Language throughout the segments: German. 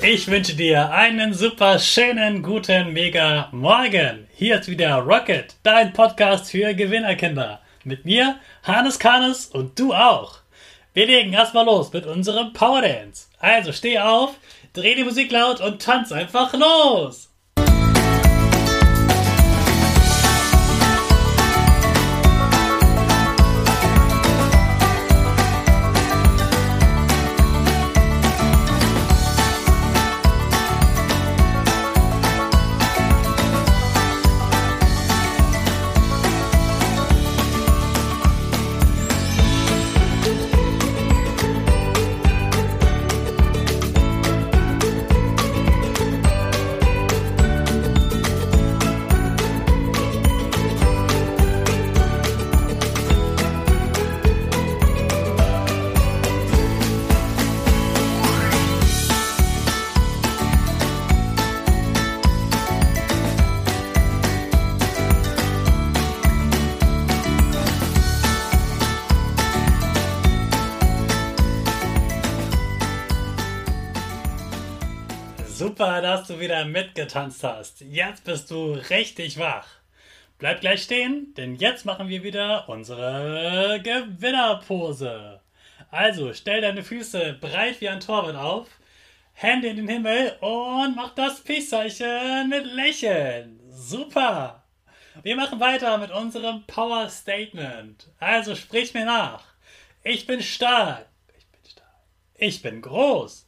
Ich wünsche dir einen super schönen, guten, mega Morgen. Hier ist wieder Rocket, dein Podcast für Gewinnerkinder. Mit mir, Hannes Kanes und du auch. Wir legen erstmal los mit unserem Power Dance. Also steh auf, dreh die Musik laut und tanz einfach los. Super, dass du wieder mitgetanzt hast. Jetzt bist du richtig wach. Bleib gleich stehen, denn jetzt machen wir wieder unsere Gewinnerpose. Also stell deine Füße breit wie ein Torwart auf, Hände in den Himmel und mach das Peace-Zeichen mit Lächeln. Super! Wir machen weiter mit unserem Power Statement. Also sprich mir nach. Ich bin stark. Ich bin stark. Ich bin groß.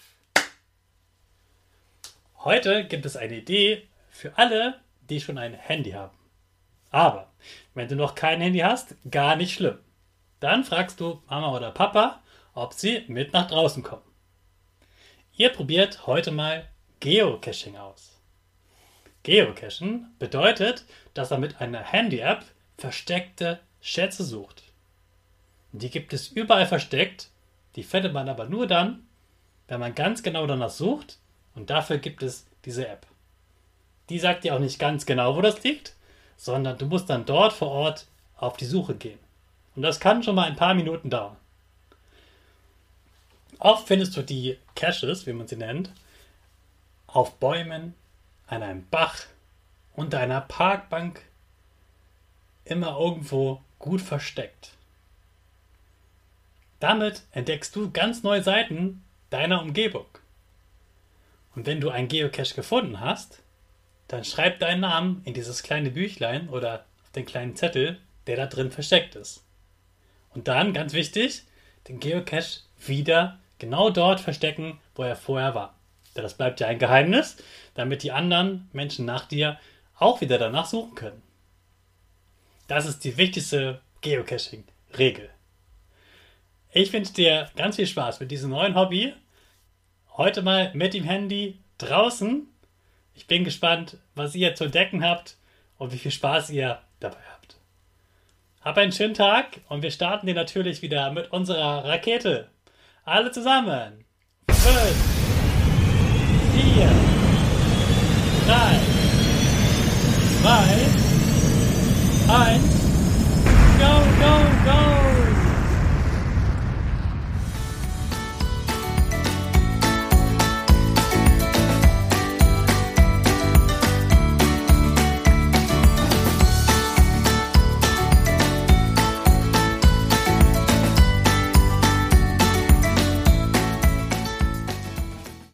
Heute gibt es eine Idee für alle, die schon ein Handy haben. Aber wenn du noch kein Handy hast, gar nicht schlimm. Dann fragst du Mama oder Papa, ob sie mit nach draußen kommen. Ihr probiert heute mal Geocaching aus. Geocachen bedeutet, dass er mit einer Handy-App versteckte Schätze sucht. Die gibt es überall versteckt, die findet man aber nur dann, wenn man ganz genau danach sucht und dafür gibt es diese App. Die sagt dir auch nicht ganz genau, wo das liegt, sondern du musst dann dort vor Ort auf die Suche gehen. Und das kann schon mal ein paar Minuten dauern. Oft findest du die Caches, wie man sie nennt, auf Bäumen, an einem Bach, unter einer Parkbank, immer irgendwo gut versteckt. Damit entdeckst du ganz neue Seiten deiner Umgebung. Und wenn du einen Geocache gefunden hast, dann schreib deinen Namen in dieses kleine Büchlein oder auf den kleinen Zettel, der da drin versteckt ist. Und dann, ganz wichtig, den Geocache wieder genau dort verstecken, wo er vorher war. Denn das bleibt ja ein Geheimnis, damit die anderen Menschen nach dir auch wieder danach suchen können. Das ist die wichtigste Geocaching-Regel. Ich wünsche dir ganz viel Spaß mit diesem neuen Hobby Heute mal mit dem Handy draußen. Ich bin gespannt, was ihr zu entdecken habt und wie viel Spaß ihr dabei habt. Hab einen schönen Tag und wir starten den natürlich wieder mit unserer Rakete. Alle zusammen. Fünf, vier, drei.